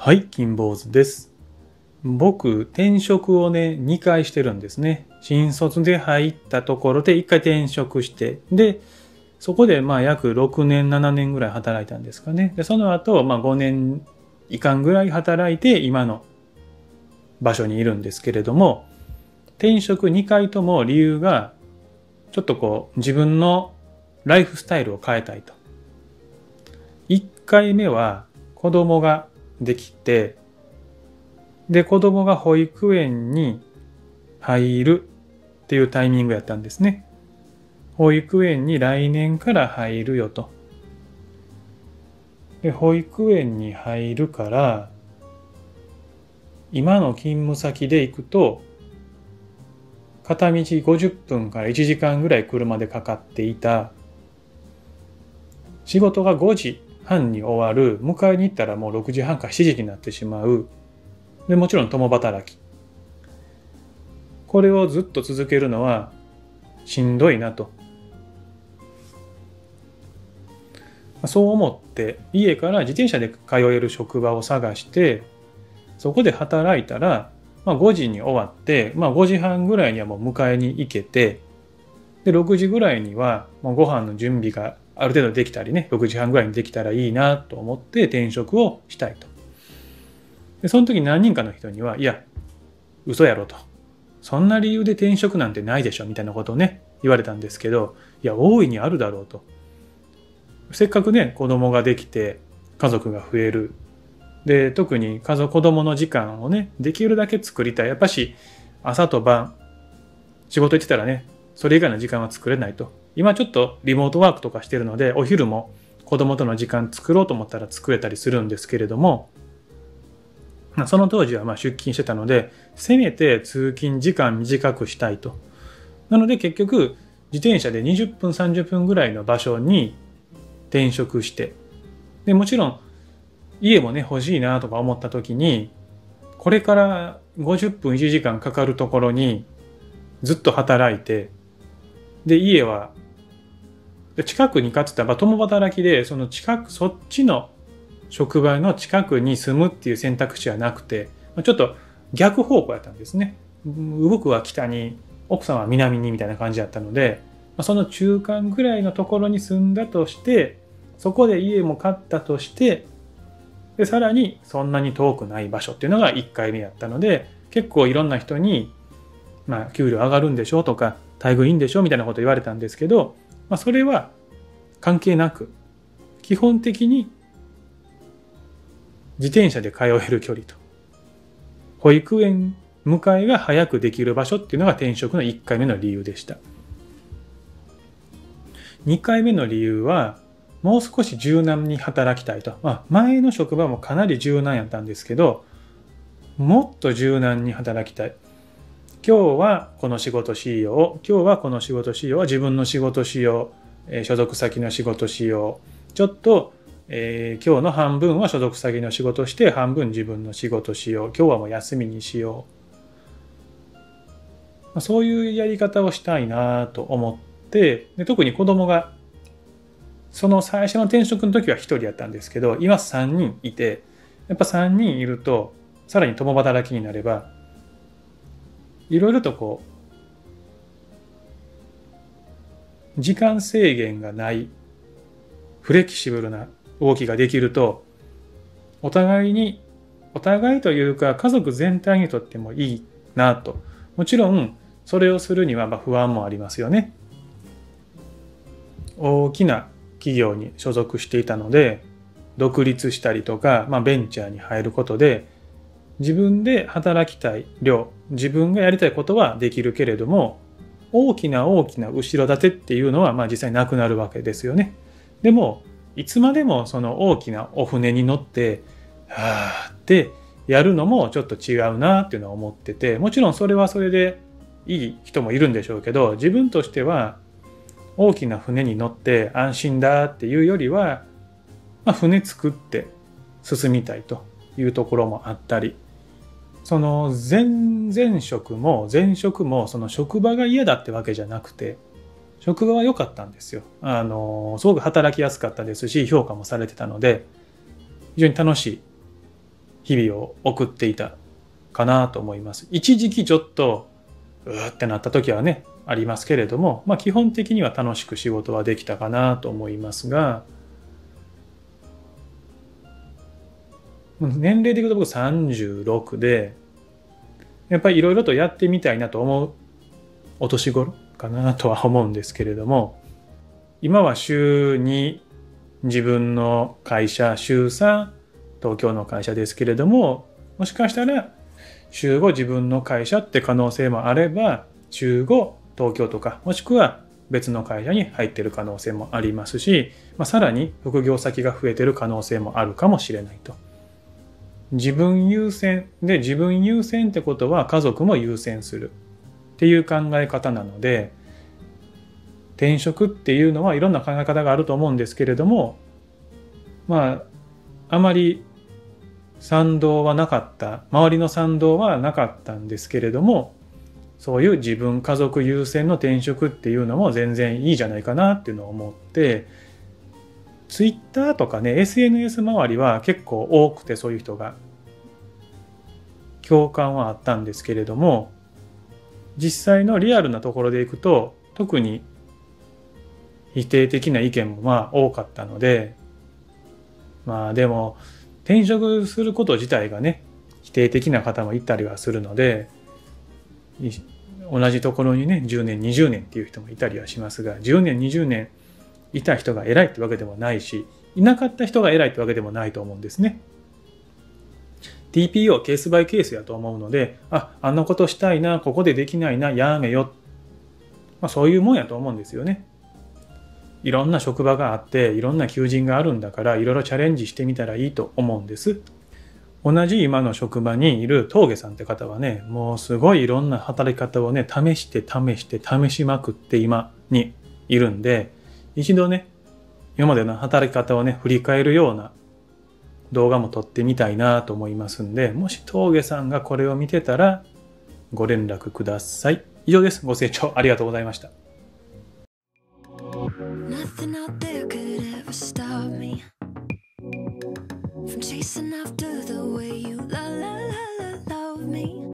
はい、金坊主です。僕、転職をね、2回してるんですね。新卒で入ったところで1回転職して、で、そこでまあ約6年、7年ぐらい働いたんですかね。で、その後、まあ5年いかんぐらい働いて、今の場所にいるんですけれども、転職2回とも理由が、ちょっとこう、自分のライフスタイルを変えたいと。1回目は子供ができて、で、子供が保育園に入るっていうタイミングやったんですね。保育園に来年から入るよと。で、保育園に入るから、今の勤務先で行くと、片道50分から1時間ぐらい車でかかっていた、仕事が5時半に終わる、迎えに行ったらもう6時半か7時になってしまう、でもちろん共働き。これをずっと続けるのはしんどいなと。そう思って家から自転車で通える職場を探してそこで働いたら、まあ、5時に終わって、まあ、5時半ぐらいにはもう迎えに行けてで6時ぐらいにはもうご飯の準備がある程度できたりね6時半ぐらいにできたらいいなと思って転職をしたいと。でその時何人かの人にはいや嘘やろと。そんな理由で転職なんてないでしょみたいなことをね言われたんですけどいや大いにあるだろうと。せっかくね子供ができて家族が増える。で特に家族子供の時間をねできるだけ作りたい。やっぱし朝と晩仕事行ってたらねそれ以外の時間は作れないと今ちょっとリモートワークとかしてるのでお昼も子供との時間作ろうと思ったら作れたりするんですけれどもその当時はまあ出勤してたので、せめて通勤時間短くしたいと。なので結局、自転車で20分、30分ぐらいの場所に転職して、でもちろん家もね、欲しいなとか思った時に、これから50分、1時間かかるところにずっと働いて、で、家は、近くにかつたら、共働きで、その近く、そっちの職場の近くに住むっていう選択肢はなくて、ちょっと逆方向やったんですね。僕は北に、奥さんは南にみたいな感じだったので、その中間ぐらいのところに住んだとして、そこで家も買ったとして、で、さらにそんなに遠くない場所っていうのが1回目やったので、結構いろんな人に、まあ、給料上がるんでしょうとか、待遇いいんでしょうみたいなこと言われたんですけど、まあ、それは関係なく、基本的に自転車で通える距離と。保育園迎えが早くできる場所っていうのが転職の1回目の理由でした。2回目の理由はもう少し柔軟に働きたいと、まあ、前の職場もかなり柔軟やったんですけどもっと柔軟に働きたい。今日はこの仕事しよう。今日はこの仕事しよう。自分の仕事しよう、え、所属先の仕事しよう。ちょっとえー、今日の半分は所属先の仕事して半分自分の仕事しよう。今日はもう休みにしよう、まあ、そういうやり方をしたいなと思ってで特に子供がその最初の転職の時は1人やったんですけど今3人いてやっぱ3人いるとさらに共働きになればいろいろとこう時間制限がないフレキシブルな動きができるとお互いにお互いというか家族全体にとってもいいなと。もちろんそれをするにはま不安もありますよね。大きな企業に所属していたので独立したりとか、まあ、ベンチャーに入ることで自分で働きたい量自分がやりたいことはできるけれども大きな大きな後ろ盾っていうのはまあ実際なくなるわけですよね。でもいつまでもその大きなお船に乗って、はあってやるのもちょっと違うなっていうのは思ってて、もちろんそれはそれでいい人もいるんでしょうけど、自分としては大きな船に乗って安心だっていうよりは、まあ、船作って進みたいというところもあったり、その前々職も前職もその職場が嫌だってわけじゃなくて、職場は良かったんですよ。あの、すごく働きやすかったですし、評価もされてたので、非常に楽しい日々を送っていたかなと思います。一時期ちょっとうーってなった時はねありますけれども、まあ、基本的には楽しく仕事はできたかなと思いますが年齢でいくと僕36でやっぱりいろいろとやってみたいなと思うお年頃かなとは思うんですけれども今は週2自分の会社週3東京の会社ですけれどももしかしたら週5自分の会社って可能性もあれば週5東京とかもしくは別の会社に入ってる可能性もありますし、まあ、さらに副業先が増えてる可能性もあるかもしれないと。自分優先。で自分優先ってことは家族も優先する。っていう考え方なので転職っていうのはいろんな考え方があると思うんですけれどもまああまり賛同はなかった。周りの賛同はなかったんですけれどもそういう自分家族優先の転職っていうのも全然いいじゃないかなっていうのを思ってツイッターとかね SNS 周りは結構多くてそういう人が共感はあったんですけれども実際のリアルなところでいくと特に否定的な意見もまあ多かったのでまあでも転職すること自体がね否定的な方もいたりはするので同じところにね10年20年っていう人もいたりはしますが10年20年いた人が偉いってわけでもないしいなかった人が偉いってわけでもないと思うんですね。TPO ケースバイケースやと思うのでああんなことしたいなここでできないなやめよ、まあ、そういうもんやと思うんですよね。いろんな職場があっていろんな求人があるんだからいろいろチャレンジしてみたらいいと思うんです。同じ今の職場にいる峠さんって方はねもうすごいいろんな働き方をね試して試して試しまくって今にいるんで一度ね、今までの働き方をね、振り返るような動画も撮ってみたいなと思いますんで、もし峠さんがこれを見てたら、ご連絡ください。以上です。ご清聴ありがとうございました。chasing after the way you love